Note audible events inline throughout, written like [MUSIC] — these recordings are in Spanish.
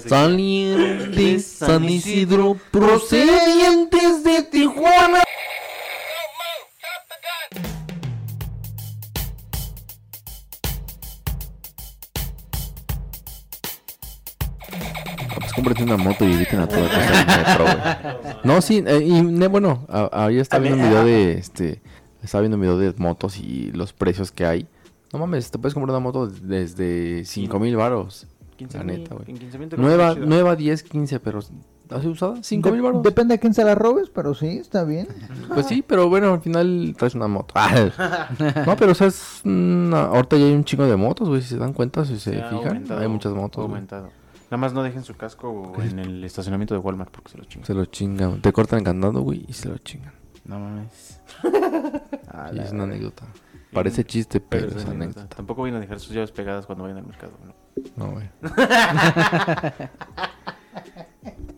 Salientes San Isidro, procedientes de Tijuana. Pues cómprate una moto y eviten a toda metro, güey. [LAUGHS] No, sí, eh, y ne- bueno, a- ayer estaba viendo un video de este, estaba viendo un video de motos y los precios que hay. No mames, te puedes comprar una moto desde 5 mil baros. 15 La mil, neta, güey. en 15 mil te Nueva, nueva 10, 15, pero ¿has usada? 5 mil baros. Depende a quién se la robes, pero sí, está bien. [LAUGHS] Pues sí, pero bueno, al final traes una moto. [LAUGHS] no, pero o sea, es una- ahorita ya hay un chingo de motos, güey, si se dan cuenta, si se fijan, aumentado, hay muchas ha motos. aumentado. Nada más no dejen su casco en el estacionamiento de Walmart porque se lo chingan. Se lo chingan, te cortan el candado, güey, y se lo chingan. No mames. Sí, es una anécdota. Parece chiste, pero, Pero es es anécdota. anécdota. Tampoco vayan a dejar sus llaves pegadas cuando vayan al mercado. ¿no? No, güey. [LAUGHS]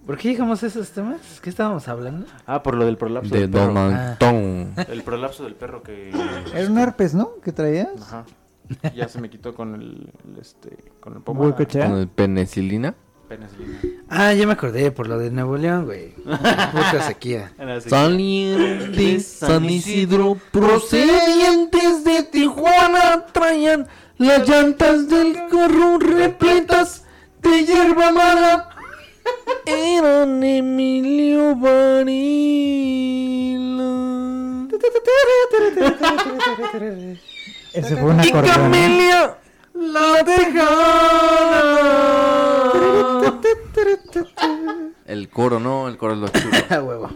¿Por qué llegamos a esos temas? ¿Qué estábamos hablando? Ah, por lo del prolapso De del perro. Don Antón. El prolapso del perro que... Era un herpes, ¿no? ¿Que traías? Ajá. Ya se me quitó con el, el, este, con el pomo. Con el penicilina. Penicilina. Ah, ya me acordé, por lo de Nuevo León, güey. Puta sequía. [LAUGHS] Salientes San Isidro, procedientes de Tijuana, traían las llantas del carro repletas de hierba mala. Eran Emilio Varila Ese fue una y acordeón. Camelia la Tejana. El coro, no, el coro es lo chulo. [LAUGHS] Huevo.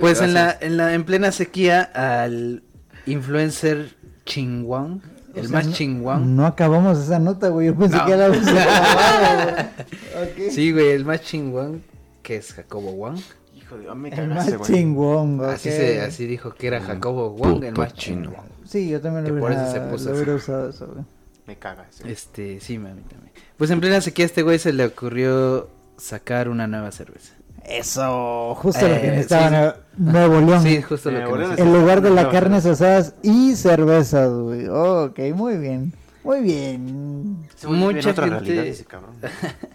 Pues en la, en la en plena sequía al influencer Chingwang, el O sea, más no- chingwang. No acabamos esa nota, güey. Yo pensé No. que era la [LAUGHS] Ok. Sí, güey, el más chingwang, que es Jacobo Wang. Hijo de... ah, me El cagaste, más güey. chingón, güey. Así se así dijo que era Jacobo Wang, el más chino. chingón. Sí, yo también lo por eso hubiera, se puso lo hubiera usado eso, güey. Me caga ese. Este, sí, mami, también. Pues en plena sequía a este güey se le ocurrió sacar una nueva cerveza. Eso, justo lo que Eh, necesitaba sí. Nue- Nuevo León. Sí, justo lo Eh, que necesitaba. En lugar de la Nueva carnes cerveza. asadas y cervezas, güey. ok, muy bien. Muy bien. Mucha gente- realidad ese cabrón. [LAUGHS]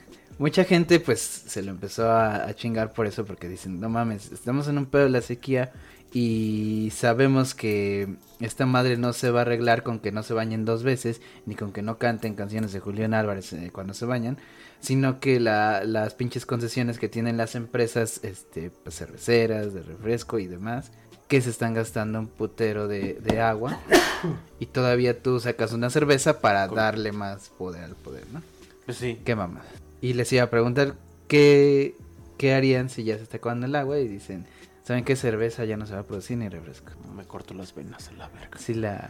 Mucha gente pues se lo empezó a, a chingar por eso porque dicen, no mames, estamos en un pedo de la sequía y sabemos que esta madre no se va a arreglar con que no se bañen dos veces ni con que no canten canciones de Julián Álvarez eh, cuando se bañan, sino que la- las pinches concesiones que tienen las empresas este, pues, cerveceras, de refresco y demás, que se están gastando un putero de, de agua [COUGHS] y todavía tú sacas una cerveza para darle más poder al poder, ¿no? Pues sí. Qué mamada. Y les iba a preguntar qué, qué harían si ya se está acabando el agua y dicen, ¿saben qué cerveza ya no se va a producir ni refresco? Me corto las venas a la verga. Si la...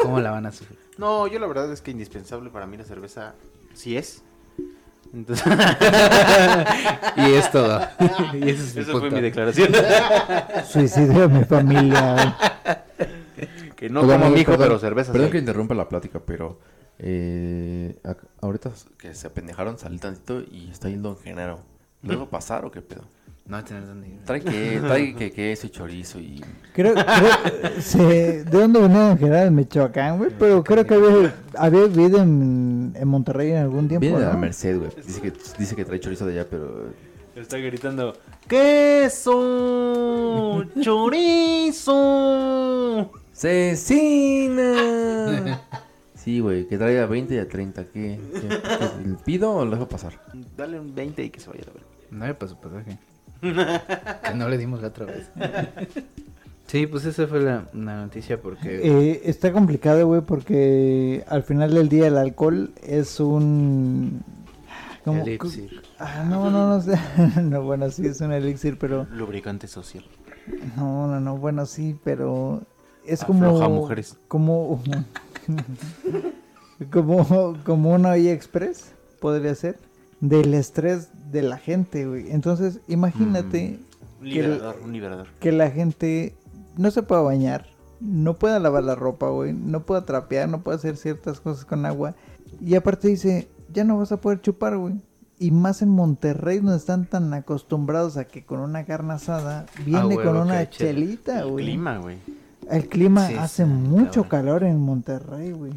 ¿Cómo la van a sufrir? [LAUGHS] No, yo la verdad es que indispensable para mí la cerveza sí es. Entonces, [LAUGHS] Y es todo. [LAUGHS] y ese es mi esa fue mi declaración. Suicidio de mi familia. que no como mijo, perdón. pero cerveza Perdón sí. que interrumpa la plática, pero eh, ahorita que se apendejaron, salí tantito y está yendo en género. ¿Luego [LAUGHS] pasar o qué pedo? No va a tener dónde ir. Trae que, [LAUGHS] trae que queso y chorizo y... Creo, creo se- ¿de dónde venía en general? En Michoacán, güey. Pero creo que había, había vivido en, en Monterrey en algún tiempo. Viene de la ¿no? Merced, güey. Dice que, dice que trae chorizo de allá, pero... Está gritando, ¡Queso! ¡Chorizo! [LAUGHS] ¡Cecina! Sí, güey, que traiga 20 y a 30. ¿Qué? ¿Qué- qué- ¿Pido o lo dejo pasar? Dale un 20 y que se vaya a ver. No me pasó pasaje. que no le dimos la otra vez. sí, pues esa fue la, la noticia porque... Eh, está complicado, güey, porque al final del día el alcohol es un... ¿cómo? Elixir. Ah, no, no, no sé. [LAUGHS] no, bueno, sí, es un elixir, pero... Lubricante social. No, no, no, bueno, sí, pero... Es Afloja como... mujeres. Como... [LAUGHS] como, como una olla express, podría ser, del estrés de la gente, güey. Entonces, imagínate que, el- liberador, un liberador. que la gente no se pueda bañar, no pueda lavar la ropa, güey, no pueda trapear, no pueda hacer ciertas cosas con agua. Y aparte dice, ya no vas a poder chupar, güey. Y más en Monterrey, donde están tan acostumbrados a que con una carne asada viene huevo, con que una chelita, El güey. clima, güey. El clima Sí, hace mucho cabrón. calor en Monterrey, güey.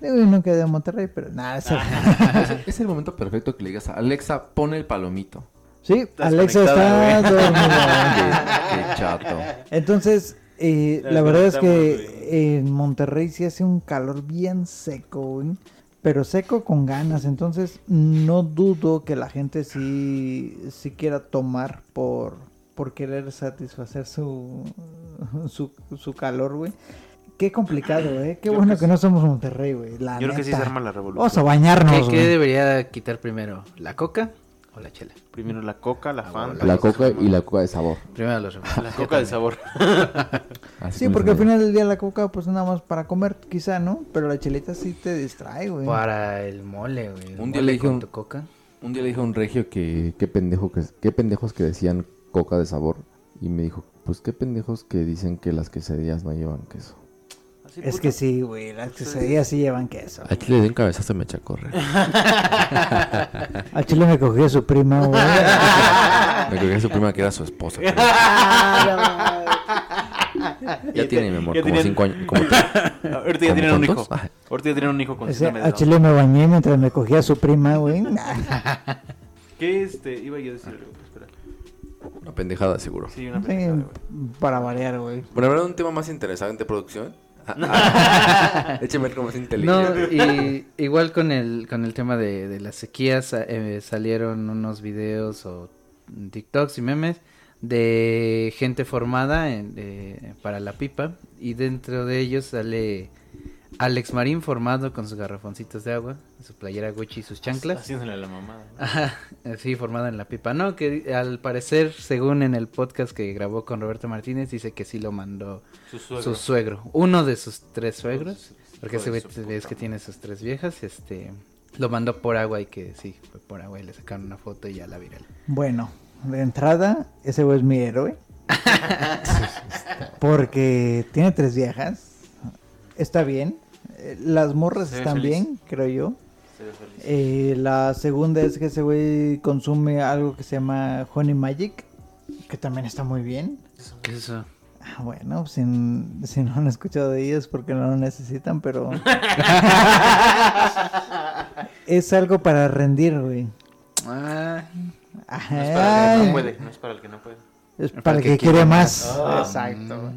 Digo, he ido a Monterrey, pero nada, eso- Es, es el momento perfecto que le digas a Alexa, pone el palomito. Sí, Alexa está dormida. [LAUGHS] Qué, qué chato. Entonces, eh, La la verdad es que en Monterrey sí hace un calor bien seco, güey. Pero seco con ganas. Entonces, no dudo que la gente sí, sí quiera tomar por, por querer satisfacer su, su, su calor, güey. Qué complicado, ¿eh? Qué Yo bueno que, que no somos Monterrey, güey. La Yo creo que sí se arma la Vamos a revolución. bañarnos, ¿Qué, debería quitar primero? ¿La coca o la chela? Primero la coca, la Ah, fanta. La coca y la coca de sabor. Primero los [LAUGHS] La coca de sabor. [LAUGHS] Así Sí, porque al final del día la coca, pues nada más para comer, quizá, ¿no? Pero la chelita sí te distrae, güey. Para el mole, güey. Un día mole le dije con un- tu coca. Un día le dije a un regio que qué pendejo que qué pendejos que decían coca de sabor y me dijo, "Pues qué pendejos que dicen que las quesadillas no llevan queso." Es que sí, güey, las quesadillas sí llevan queso. A ti le di un cabezazo me echa a correr. Al chile me cogió su prima, güey. [LAUGHS] Me cogí a su prima que era su esposa. ya tiene, mi amor, Ya como tienen- cinco años. Como Ahorita ya ¿Cómo tienen un hijo. Ahorita ya tienen un hijo con Down. chile me bañé mientras me cogía su prima, güey. ¿Qué este? Iba yo a decir algo. Una pendejada, seguro. Sí, una pendejada, güey. para variar, güey. Bueno, habrá un tema más interesante, producción. Ah, [LAUGHS] Écheme algo más No, inteligente. y igual con el, con el tema de, de las sequías eh, salieron unos videos o TikToks y memes de gente formada en- eh, para la pipa y dentro de ellos sale Alex Marín formado con sus garrafoncitos de agua, su playera Gucci y sus chanclas. Haciéndole la mamada. Ajá, sí, formado en la pipa. No, que al parecer, según en el podcast que grabó con Roberto Martínez, dice que sí lo mandó Su suegro. su suegro. Uno de sus tres suegros. Porque ese puta que tiene sus tres viejas. Este lo mandó por agua y que sí, fue por agua y le sacaron una foto y ya la viral. Bueno, de entrada, ese güey es mi héroe. [LAUGHS] Porque tiene tres viejas. Está bien. Eh, Las morras están feliz. bien, creo yo. Eh, la segunda es que ese güey consume algo que se llama Honey Magic. Que también está muy bien. ¿Qué es eso? Ah, Bueno, si, si no han escuchado de ellos porque no lo necesitan, pero... [LAUGHS] es algo para rendir, güey. Ah, No es para el que no puede. No es para el que no puede. es para el que, quiere más. Exacto.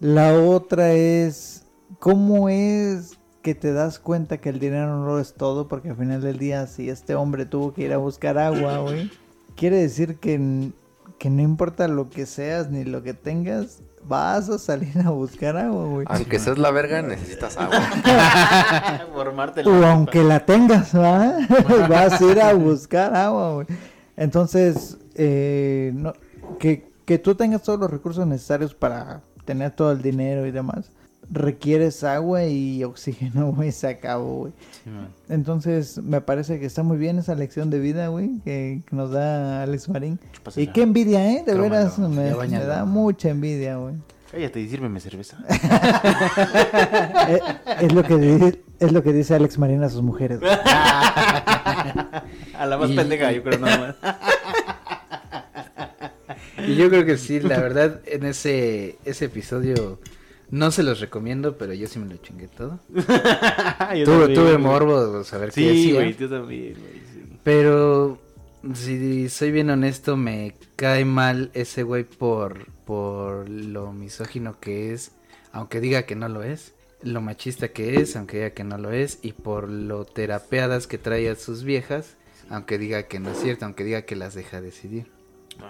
La otra es... ¿Cómo es que te das cuenta que el dinero no lo es todo? Porque al final del día, si este hombre tuvo que ir a buscar agua, güey, quiere decir que, que no importa lo que seas ni lo que tengas, vas a salir a buscar agua, güey. Aunque seas la verga, necesitas agua. [LAUGHS] Formarte O aunque la tengas, ¿va? [LAUGHS] vas a ir a buscar agua, güey. Entonces, eh, no, que, que tú tengas todos los recursos necesarios para tener todo el dinero y demás, requieres agua y oxígeno, [LAUGHS] güey, se acabó, güey. sí. Entonces, me parece que está muy bien esa lección de vida, güey, que, que nos da Alex Marín. Y qué envidia, ¿eh? De veras, me, da mucha envidia, güey. Cállate y sírveme cerveza. [LAUGHS] [LAUGHS] Eh, es, lo que di- es lo que dice Alex Marín a sus mujeres. güey. A la más Y- pendeja, yo creo nada más. Y yo creo que sí, la verdad, en ese, ese episodio no se los recomiendo, pero yo sí me lo chingué todo. [LAUGHS] Yo tuve, también, tuve morbo de saber qué Sí, hacía. güey, tú también, güey. sí. Pero si soy bien honesto, me cae mal ese güey por, por lo misógino que es, aunque diga que no lo es, lo machista que es, aunque diga que no lo es, y por lo terapeadas que trae a sus viejas, aunque diga que no es cierto, aunque diga que las deja decidir.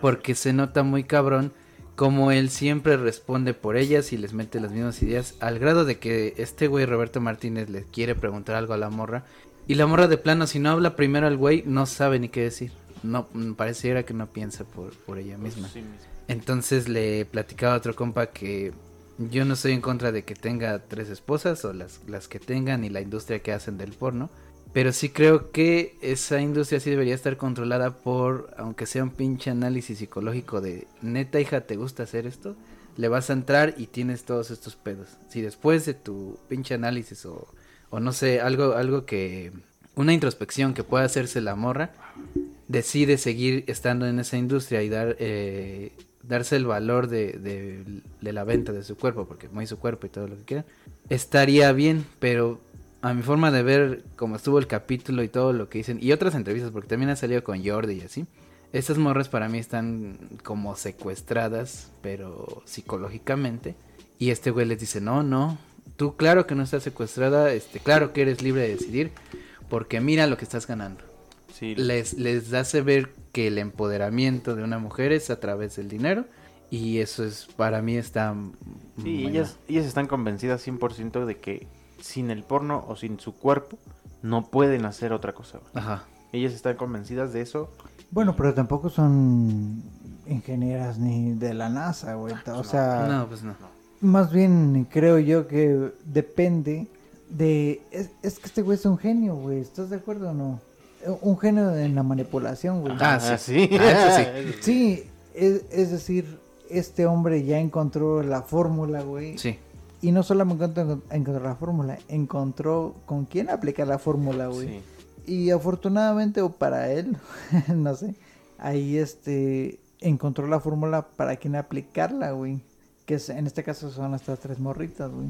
Porque se nota muy cabrón como él siempre responde por ellas y les mete las mismas ideas, al grado de que este güey Roberto Martínez le quiere preguntar algo a la morra y la morra de plano, si no habla primero al güey, no sabe ni qué decir. No, mm, pareciera que no piensa por, por ella misma. Sí. Entonces le platicaba a otro compa que yo no estoy en contra de que tenga tres esposas o las, las que tengan y la industria que hacen del porno. Pero sí creo que esa industria sí debería estar controlada por, aunque sea un pinche análisis psicológico de, neta hija, ¿te gusta hacer esto? Le vas a entrar y tienes todos estos pedos. Si después de tu pinche análisis o, o no sé, algo, algo que, una introspección que pueda hacerse la morra, decide seguir estando en esa industria y dar eh, darse el valor de, de- de la venta de su cuerpo, porque muy su cuerpo y todo lo que quieran, estaría bien, pero a mi forma de ver cómo estuvo el capítulo y todo lo que dicen, y otras entrevistas, porque también ha salido con Jordi y así. Estas morras para mí están como secuestradas, pero psicológicamente. Y este güey les dice, no, no, tú claro que no estás secuestrada, este, claro que eres libre de decidir, porque mira lo que estás ganando. Sí, Les, les hace ver que el empoderamiento de una mujer es a través del dinero. Y eso es, para mí está... sí, ellas, ellas están convencidas 100% de que sin el porno o sin su cuerpo no pueden hacer otra cosa. Ajá. Ellas están convencidas de eso. Bueno, pero tampoco son ingenieras ni de la NASA, güey. O sea, No, pues no. más bien creo yo que depende de... Es, es que este güey es un genio, güey. ¿Estás de acuerdo o no? Un genio en la manipulación, güey. Ah, Ah, sí. sí. Ah, eso Sí, [LAUGHS] es, es decir, este hombre ya encontró la fórmula, güey. Sí. Y no solamente encontró, encontró la fórmula, encontró con quién aplicar la fórmula, güey. Sí. Y afortunadamente, o para él, [LAUGHS] no sé, ahí este encontró la fórmula para quién aplicarla, güey. Que es, en este caso son estas tres morritas, güey.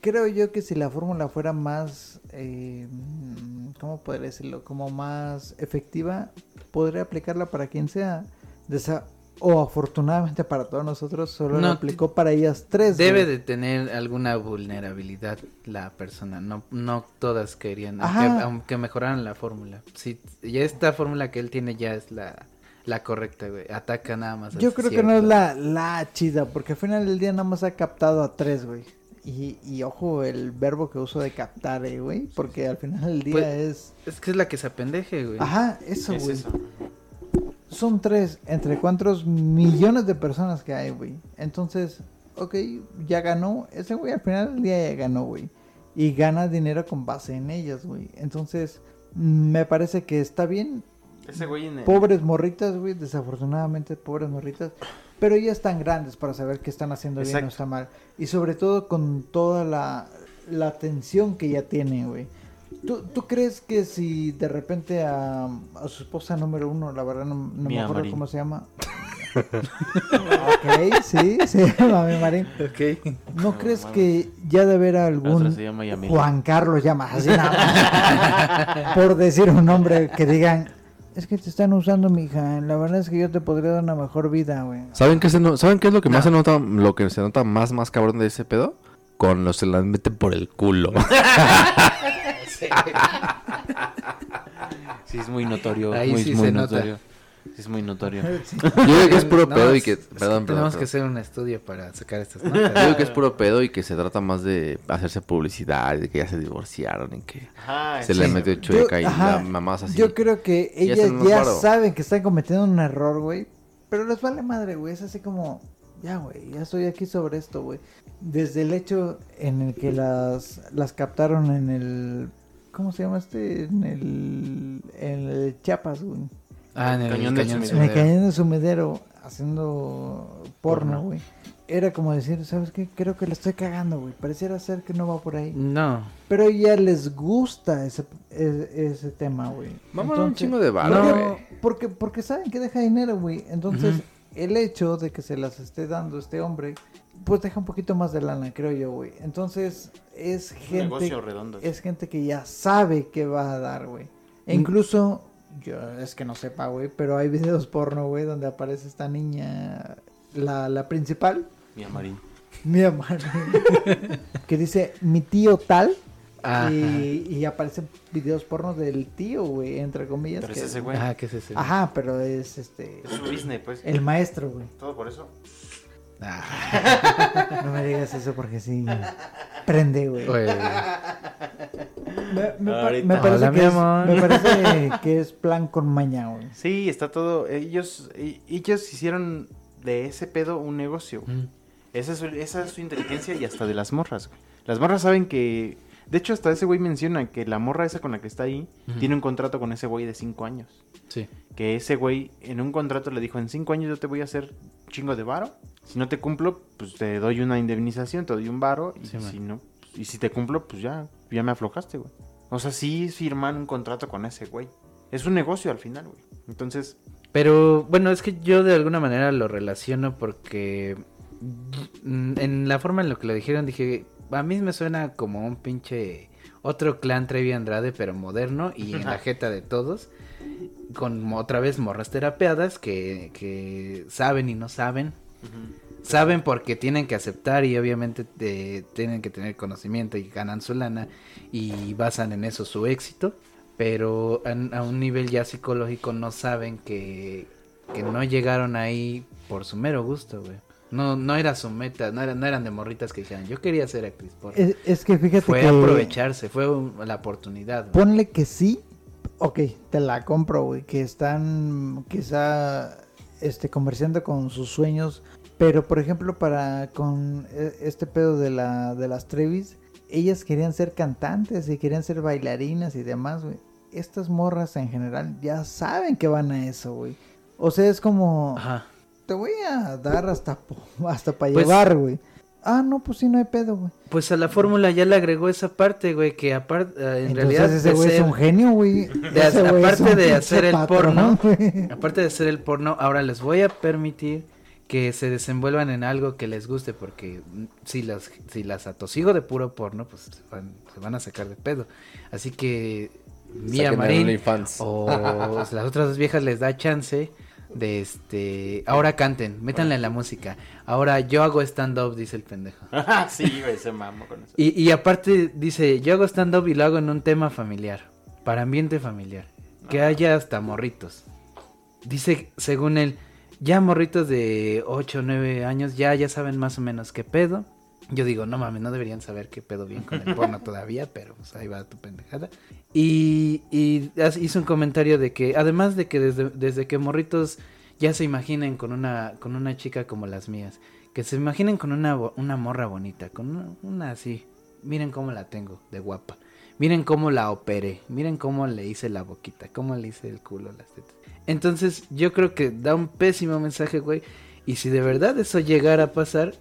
Creo yo que si la fórmula fuera más, eh, ¿cómo podría decirlo? Como más efectiva, podría aplicarla para quien sea. Desa- o afortunadamente para todos nosotros, solo No, la aplicó para ellas tres. Debe güey. de tener alguna vulnerabilidad la persona. No, no todas querían aunque, aunque mejoraran la fórmula. Sí, ya esta fórmula que él tiene ya es la, la correcta, güey. Ataca nada más. a Yo creo que no es la, la chida, porque al final del día nada más ha captado a tres, güey. Y, y ojo el verbo que uso de captar, eh, güey, porque al final del día Pues, es... Es que es la que se apendeje, güey. Ajá, eso, Es güey. eso. Son tres, entre cuántos millones de personas que hay, güey. Entonces, ok, ya ganó. Ese güey al final del día ya ganó, güey. Y gana dinero con base en ellas, güey. Entonces, me parece que está bien Ese güey en el- pobres morritas, güey, desafortunadamente pobres morritas, pero ya están grandes para saber qué están haciendo bien o está mal. Y sobre todo con toda la, la atención que ya tiene, güey. ¿Tú, ¿Tú crees que si de repente a, a su esposa número uno, la verdad no, no me acuerdo Marín. cómo se llama? [LAUGHS] ok, sí, sí, [LAUGHS] Mami Marín. Ok. ¿No No, crees que ya de haber algún se llama. Juan Carlos llama así nada más. [LAUGHS] Por decir un nombre que digan, es que te están usando, mija. La verdad es que yo te podría dar una mejor vida, güey. ¿Saben qué, se no- ¿Saben qué es lo que más se nota, lo que se nota más, más cabrón de ese pedo? Con los que se las meten por el culo. [LAUGHS] Sí, es muy notorio. Ahí muy, sí muy se nota. notorio. Sí, es muy notorio. Yo digo que es puro No, pedo y que... es Perdón, perdón. Tenemos que hacer un estudio para sacar estas Yo notas. digo que es puro pedo y que se trata más de hacerse publicidad, de que ya se divorciaron y que Ajá, se sí. le metió chueca y ajá, la mamás así. Yo creo que Ya ellas ya varo. saben que están cometiendo un error, güey. Pero les vale madre, güey. Es así como, ya, güey, ya estoy aquí sobre esto, güey. Desde el hecho en el que las, las captaron en el... ¿Cómo se llama este? En el... En el Chiapas, güey. Ah, en el Cañón cañón, del del En el Sumidero. cañón de sumidero haciendo porno, güey. Era como decir, ¿sabes qué? Creo que le estoy cagando, güey. Pareciera ser que no va por ahí. No. Pero ya les gusta ese, ese, ese tema, güey. Vamos a un chingo de varo, No, porque, porque saben que deja dinero, güey. Entonces, el hecho de que se las esté dando este hombre, pues deja un poquito más de lana, creo yo, güey. Entonces, es Un gente... negocio redondo. Es gente que ya sabe que va a dar, güey. E incluso, yo es que no sepa, güey, pero hay videos porno, güey, donde aparece esta niña, la, la principal, Mía Marín. mi amor, [LAUGHS] que dice mi tío tal. Ajá. Y, y aparecen videos pornos del tío, güey, entre comillas. Pero es que- ese güey. Ajá, ¿qué es ese? Ajá, pero es este. Es su business, pues. El maestro, güey. Todo por eso. [LAUGHS] No me digas eso porque sí. Prende, güey. Me, me pa- Ahorita. me parece, Hola, que es, me parece que es plan con maña, güey. Sí, está todo. Ellos, ellos hicieron de ese pedo un negocio. güey. Mm. Esa es, su, esa es su inteligencia y hasta de las morras, güey. Las morras saben que... De hecho, hasta ese güey menciona que la morra esa con la que está ahí tiene un contrato con ese güey de cinco años. Sí. Que ese güey en un contrato le dijo, en cinco años yo te voy a hacer chingo de varo. Si no te cumplo, pues te doy una indemnización, te doy un varo. Y Sí, man. si no, pues, y si te cumplo, pues ya, ya me aflojaste, güey. O sea, sí firman un contrato con ese güey. Es un negocio al final, güey. Entonces, Pero bueno, es que yo de alguna manera lo relaciono porque mm, en la forma en lo que lo dijeron dije, a mí me suena como un pinche otro clan Trevi Andrade, pero moderno y en la [LAUGHS] jeta de todos. Con otra vez morras terapeadas que, que saben y no saben. Saben porque tienen que aceptar y obviamente eh, tienen que tener conocimiento y ganan su lana y basan en eso su éxito. Pero a, a un nivel ya psicológico no saben que, que no llegaron ahí por su mero gusto, güey. No, no era su meta, no, era- no eran de morritas que dijeran, yo quería ser actriz porno. Es, es que fíjate Fue que... aprovecharse, fue un- la oportunidad. güey. Ponle que sí. Ok, te la compro, güey. Que están quizá este, comerciando con sus sueños. Pero, por ejemplo, para con eh, este pedo de, la, de las Trevis, ellas querían ser cantantes y querían ser bailarinas y demás, güey. Estas morras en general ya saben que van a eso, güey. O sea, es como, Ajá. Te voy a dar hasta, [LAUGHS] hasta para Pues- llevar, güey. Ah, no, pues sí, no hay pedo, güey. Pues a la fórmula ya le agregó esa parte, güey, que aparte, en Entonces realidad ese güey es un genio, güey. de- Ese güey es aparte un de hacer el patrón, porno, güey. aparte de hacer el porno, ahora les voy a permitir que se desenvuelvan en algo que les guste, porque si las, si las atosigo de puro porno, pues se van, se van a sacar de pedo. Así que Mía Marín o [LAUGHS] las otras dos viejas les da chance de este, ahora canten, métanle la música. Ahora yo hago stand up, dice el pendejo. [LAUGHS] sí, güey, se mamó con eso. Y, y aparte dice, yo hago stand-up y lo hago en un tema familiar, para ambiente familiar, que haya hasta morritos. Dice, según él, ya morritos de 8 o 9 años ya, ya saben más o menos qué pedo. Yo digo, no mames, no deberían saber qué pedo bien con el porno [LAUGHS] todavía, pero pues ahí va tu pendejada. Y, y hizo un comentario de que, además de que desde, desde que morritos ya se imaginen con una, con una chica como las mías, que se imaginen con una, una morra bonita, con una, una así. Miren cómo la tengo, de guapa. Miren cómo la operé. Miren cómo le hice la boquita, cómo le hice el culo, las tetas. Entonces, yo creo que da un pésimo mensaje, güey. Y si de verdad eso llegara a pasar,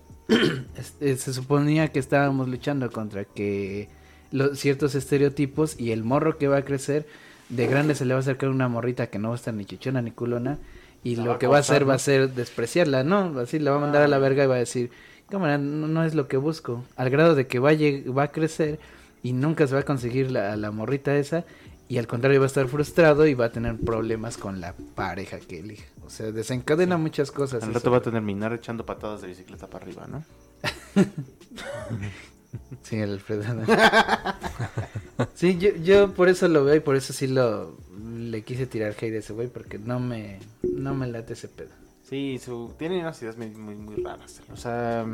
este, se suponía que estábamos luchando contra que los ciertos estereotipos y el morro que va a crecer, de grande se le va a acercar una morrita que no va a estar ni chichona ni culona. Y La lo que va a hacer va a ser despreciarla, ¿no? Así la va a mandar a la verga y va a decir, cámara, no, no es lo que busco. Al grado de que va a, va a crecer y nunca se va a conseguir la, la morrita esa. Y al contrario va a estar frustrado y va a tener problemas con la pareja que elija. O sea, desencadena muchas cosas. Al rato va a tener Minar echando patadas de bicicleta para arriba, ¿no? [LAUGHS] Sí, el Alfredo. [LAUGHS] sí, yo, yo por eso lo veo y por eso sí lo le quise tirar hate a ese güey porque no me no me late ese pedo. Sí, su... tiene unas ideas muy, muy, muy raras. O sea,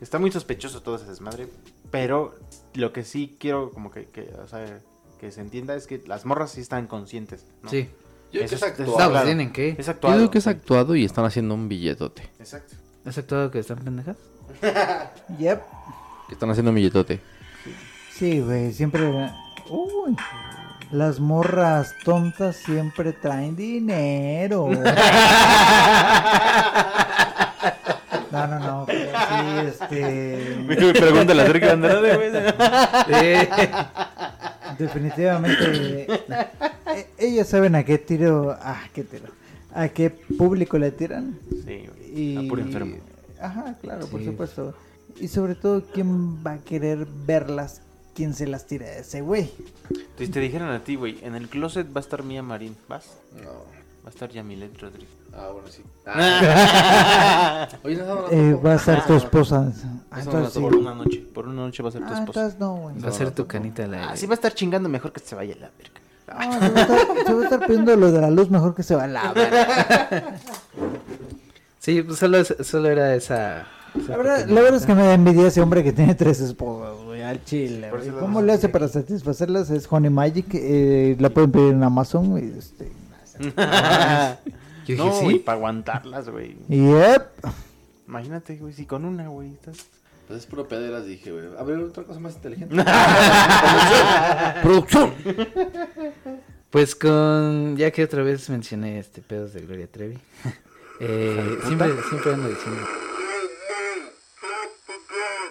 está muy sospechoso todo ese desmadre. Pero lo que sí quiero como que, que, o sea, que se entienda es que las morras sí están conscientes. ¿no? Sí. Yo Eso creo que es- No, actuado. pues tienen que. Es Yo actuado. digo que es actuado y están haciendo un billetote. Exacto. ¿Es actuado que están pendejas? [LAUGHS] Yep. Que están haciendo un billetote. Sí, güey, siempre... Uy. Las morras tontas siempre traen dinero. [LAUGHS] No, no, no. pero sí, este... [LAUGHS] Me pregunta la cerca de Andrade, güey. Definitivamente. eh, ellas saben a qué tiro. Ah, qué tiro. A qué público le tiran. Sí, güey. Y... A puro enfermo. Ajá, claro, por supuesto. Y sobre todo, ¿quién va a querer verlas? ¿Quién se las tira a ese güey? Si te dijeran a ti, güey, en el closet va a estar Mía Marín, ¿vas? No. Va a estar Yamilet Rodríguez. Ah, bueno, sí. [LAUGHS] Oye, no, Eh, va a ser tu esposa. Ah, entonces sí. Por una noche, por una noche va a ser tu Ah, esposa. entonces no, güey. Va a ser tu canita la Ah, sí va a estar chingando mejor que se vaya a la verga. Ah, se, va a estar, se va a estar pidiendo lo de la luz mejor que se va a la verga. [LAUGHS] Sí, pues solo, solo era esa. esa La verdad, la verdad es que me da envidia ese hombre que tiene tres esposas, güey, al chile. Güey. ¿Cómo le hace para satisfacerlas? Es Honey Magic, eh, la pueden pedir en Amazon. Este. [LAUGHS] Yo dije, no, sí. güey, para aguantarlas, güey. Yep. Imagínate, güey, si con una, güey, estás... Pues es puro pederas, dije, güey. A ver, otra cosa más inteligente. [LAUGHS] [LAUGHS] ¡Producción! Pues con. Ya que otra vez mencioné este pedos de Gloria Trevi. eh, siempre, siempre ando diciendo.